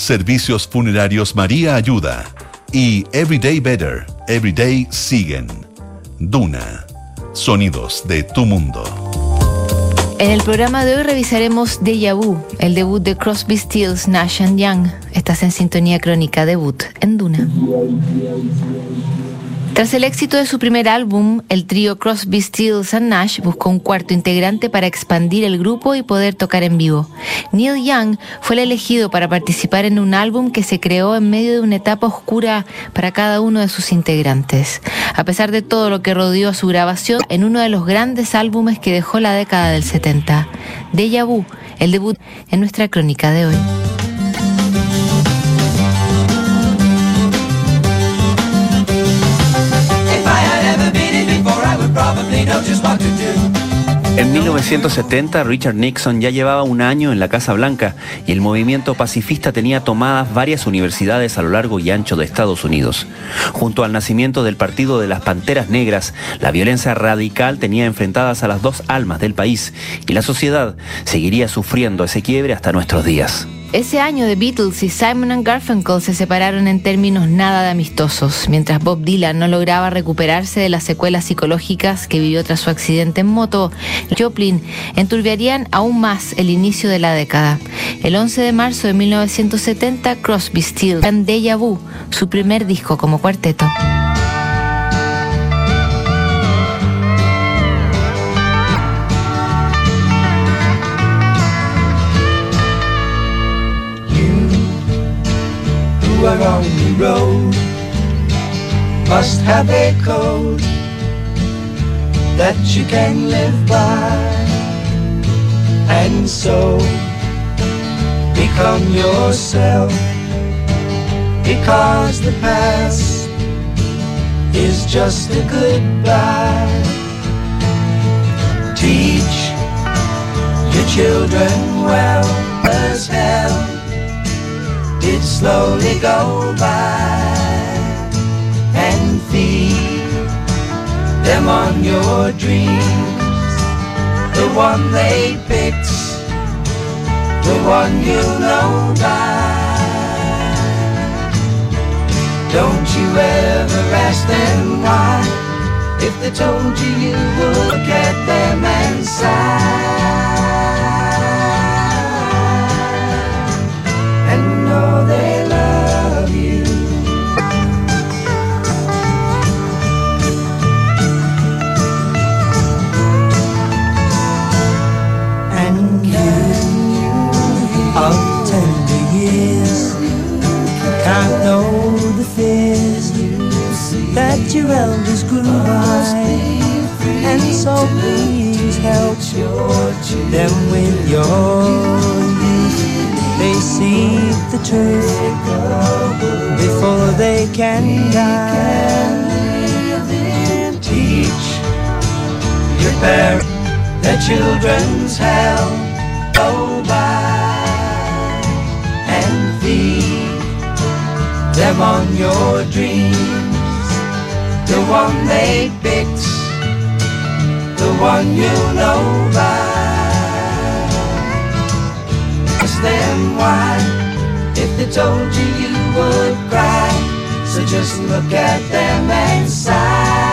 Servicios Funerarios María Ayuda y Everyday Better, Everyday Siguen. Duna. Sonidos de tu mundo. En el programa de hoy revisaremos Deja Vu, el debut de Crosby, Stills, Nash Young. Estás en sintonía crónica debut en Duna. Tras el éxito de su primer álbum, el trío Crosby, Stills and Nash buscó un cuarto integrante para expandir el grupo y poder tocar en vivo. Neil Young fue el elegido para participar en un álbum que se creó en medio de una etapa oscura para cada uno de sus integrantes. A pesar de todo lo que rodeó su grabación en uno de los grandes álbumes que dejó la década del 70, Deja Vu, el debut en nuestra crónica de hoy. En 1970, Richard Nixon ya llevaba un año en la Casa Blanca y el movimiento pacifista tenía tomadas varias universidades a lo largo y ancho de Estados Unidos. Junto al nacimiento del Partido de las Panteras Negras, la violencia radical tenía enfrentadas a las dos almas del país y la sociedad seguiría sufriendo ese quiebre hasta nuestros días. Ese año The Beatles y Simon Garfunkel se separaron en términos nada de amistosos, mientras Bob Dylan no lograba recuperarse de las secuelas psicológicas que vivió tras su accidente en moto. Joplin enturbiarían aún más el inicio de la década. El 11 de marzo de 1970, Crosby, Stills and Deja Vu, su primer disco como cuarteto. Are on the road. Must have a code that you can live by. And so become yourself. Because the past is just a goodbye. Teach your children well slowly go by and feed them on your dreams. The one they picked, the one you know by. Don't you ever ask them why, if they told you you would look at them and sigh. Elders grew by, and so please help them with your youth they see the truth before they can die. Teach your parents their children's hell go by and feed them on your dreams. One they picked, the one you know by ask them why If they told you you would cry. So just look at them and sigh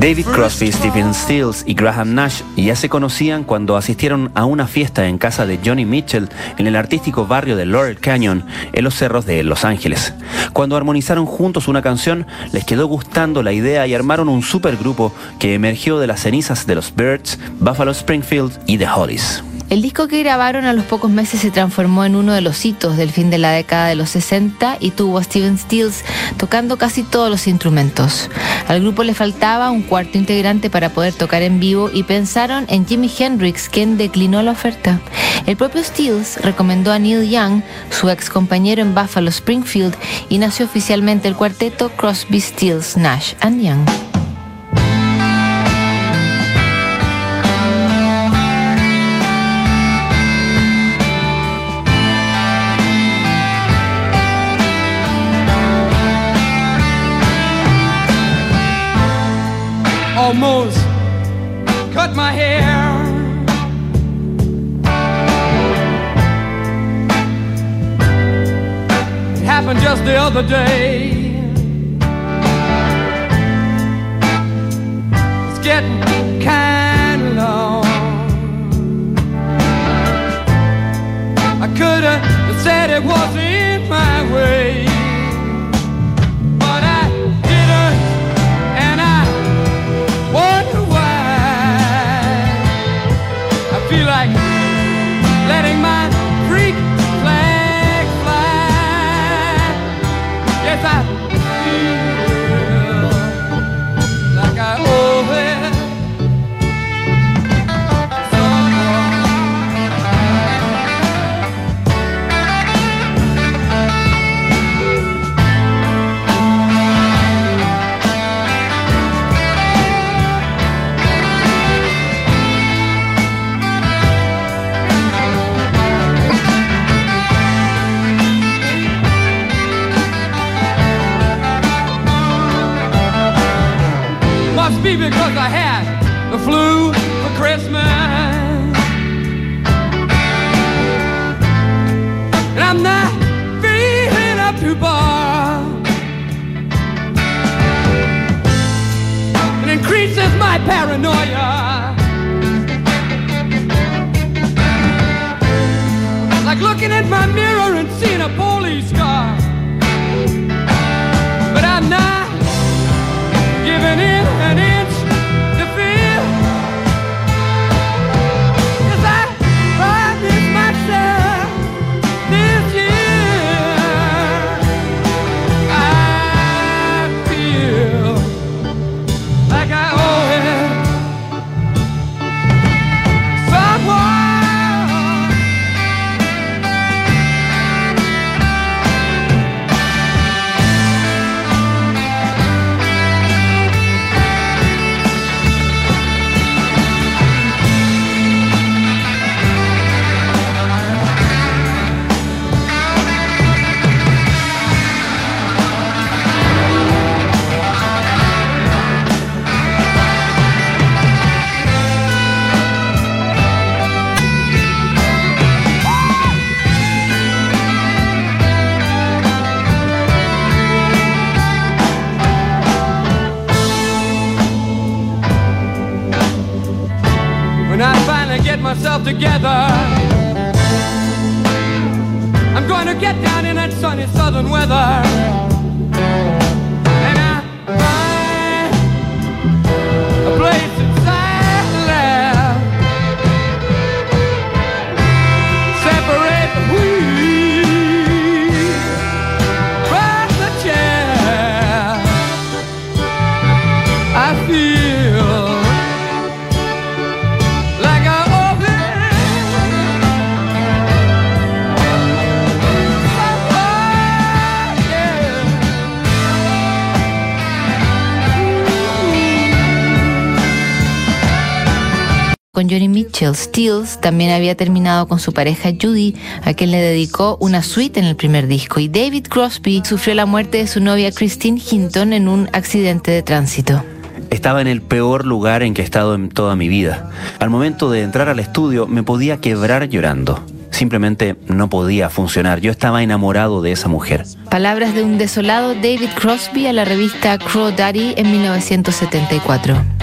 David Crosby, Stephen Stills y Graham Nash ya se conocían cuando asistieron a una fiesta en casa de Johnny Mitchell en el artístico barrio de Laurel Canyon, en los cerros de Los Ángeles. Cuando armonizaron juntos una canción, les quedó gustando la idea y armaron un supergrupo que emergió de las cenizas de los Birds, Buffalo Springfield y The Hollies. El disco que grabaron a los pocos meses se transformó en uno de los hitos del fin de la década de los 60 y tuvo a Steven Stills tocando casi todos los instrumentos. Al grupo le faltaba un cuarto integrante para poder tocar en vivo y pensaron en Jimi Hendrix, quien declinó la oferta. El propio Stills recomendó a Neil Young, su ex compañero en Buffalo Springfield, y nació oficialmente el cuarteto Crosby, Stills, Nash and Young. Almost cut my hair. It happened just the other day. It's getting kind of long. I could have said it was in my way. Looking at my together, I'm going to get down in that sunny southern weather. Mitchell, Stills también había terminado con su pareja Judy, a quien le dedicó una suite en el primer disco, y David Crosby sufrió la muerte de su novia Christine Hinton en un accidente de tránsito. Estaba en el peor lugar en que he estado en toda mi vida. Al momento de entrar al estudio me podía quebrar llorando. Simplemente no podía funcionar. Yo estaba enamorado de esa mujer. Palabras de un desolado David Crosby a la revista Crow Daddy en 1974.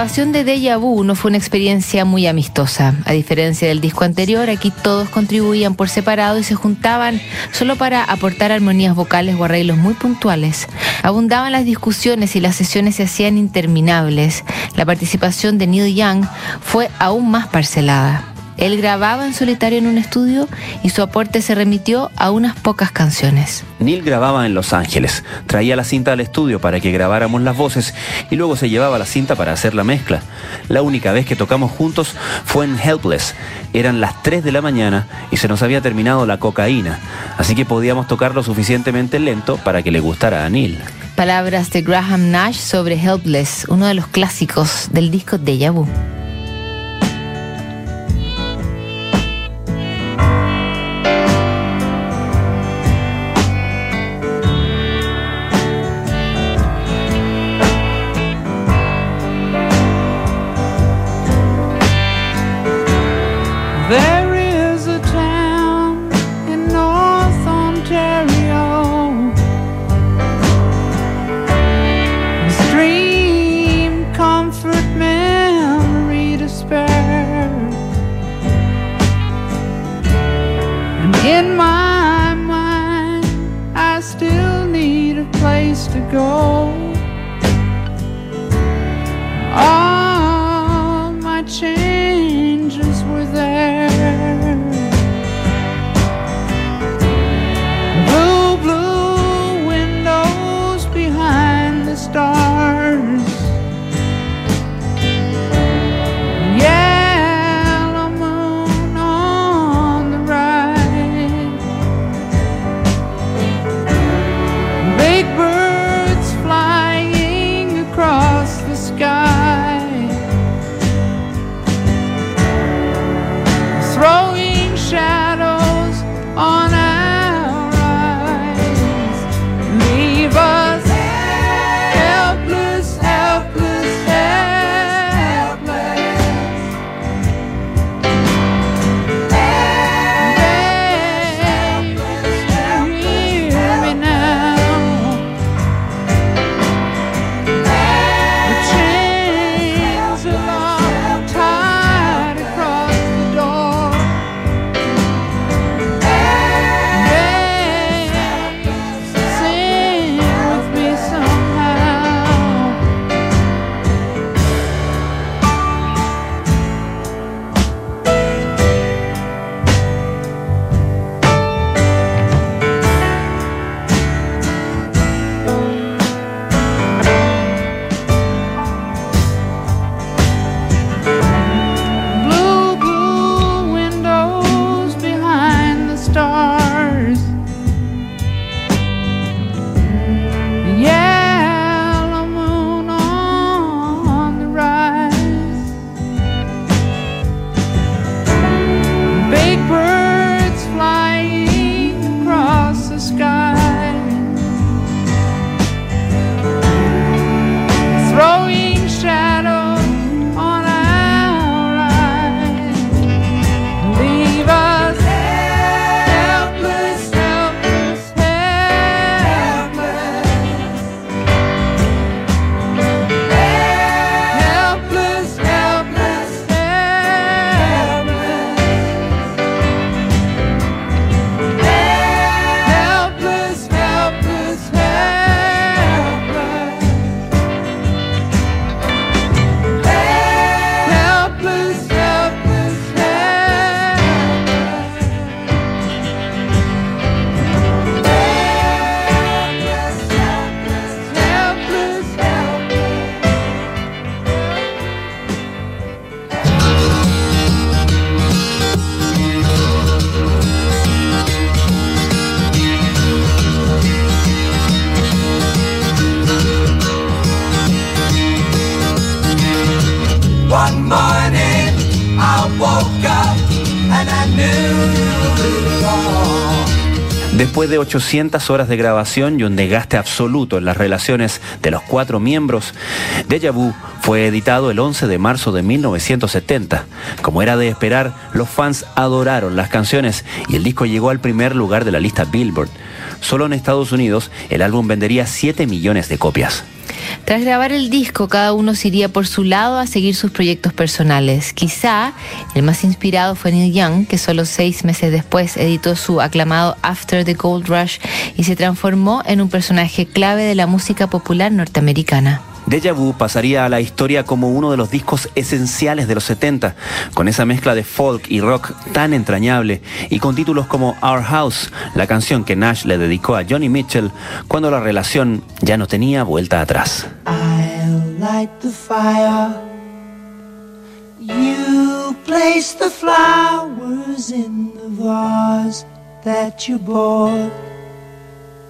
Grabación de Deja Vu no fue una experiencia muy amistosa. A diferencia del disco anterior, aquí todos contribuían por separado y se juntaban solo para aportar armonías vocales o arreglos muy puntuales. Abundaban las discusiones y las sesiones se hacían interminables. La participación de Neil Young fue aún más parcelada. Él grababa en solitario en un estudio y su aporte se remitió a unas pocas canciones. Neil grababa en Los Ángeles, traía la cinta al estudio para que grabáramos las voces y luego se llevaba la cinta para hacer la mezcla. La única vez que tocamos juntos fue en Helpless. Eran las 3 de la mañana y se nos había terminado la cocaína, así que podíamos tocar lo suficientemente lento para que le gustara a Neil. Palabras de Graham Nash sobre Helpless, uno de los clásicos del disco Deja Vu. Changes were there. Después de 800 horas de grabación y un desgaste absoluto en las relaciones de los cuatro miembros, Deja Vu fue editado el 11 de marzo de 1970. Como era de esperar, los fans adoraron las canciones y el disco llegó al primer lugar de la lista Billboard. Solo en Estados Unidos el álbum vendería 7 millones de copias. Tras grabar el disco, cada uno se iría por su lado a seguir sus proyectos personales. Quizá el más inspirado fue Neil Young, que solo seis meses después editó su aclamado After the Gold Rush y se transformó en un personaje clave de la música popular norteamericana. Deja Vu pasaría a la historia como uno de los discos esenciales de los 70, con esa mezcla de folk y rock tan entrañable y con títulos como Our House, la canción que Nash le dedicó a Johnny Mitchell cuando la relación ya no tenía vuelta atrás. You the flowers in the vase that you bought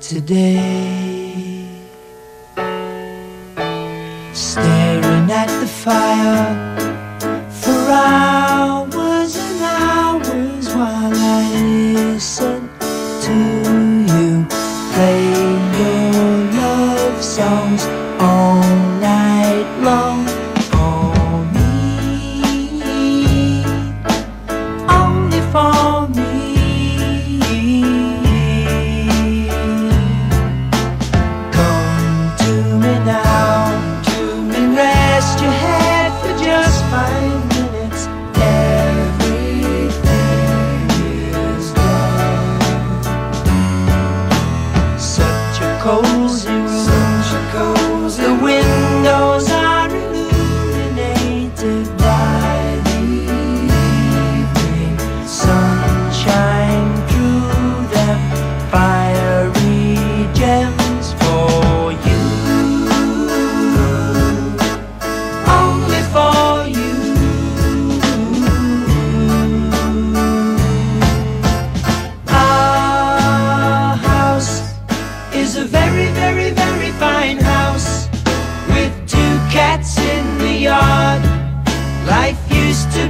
today. Fire cold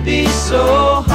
be so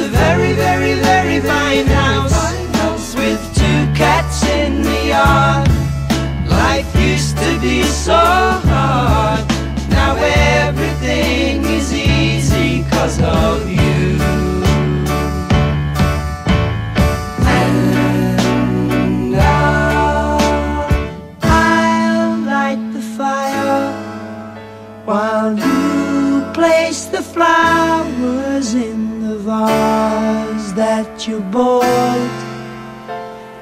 a very, very, very fine house with two cats in the yard. Life used to be so hard. Now everything is easy cause of you. That you bought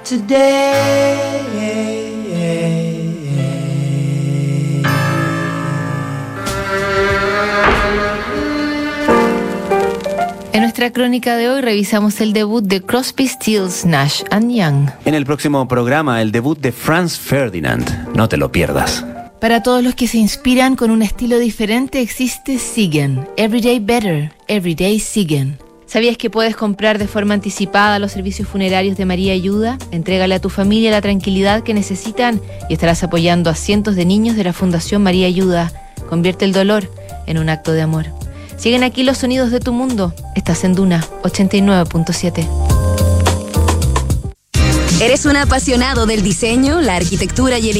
today. En nuestra crónica de hoy revisamos el debut de Crosby, Stills, Nash and Young. En el próximo programa, el debut de Franz Ferdinand. No te lo pierdas. Para todos los que se inspiran con un estilo diferente existe Siguen, Everyday Better, Everyday Siguen. ¿Sabías que puedes comprar de forma anticipada los servicios funerarios de María Ayuda? Entrégale a tu familia la tranquilidad que necesitan y estarás apoyando a cientos de niños de la Fundación María Ayuda. Convierte el dolor en un acto de amor. Siguen aquí los sonidos de tu mundo. Estás en Duna 89.7. ¿Eres un apasionado del diseño, la arquitectura y el?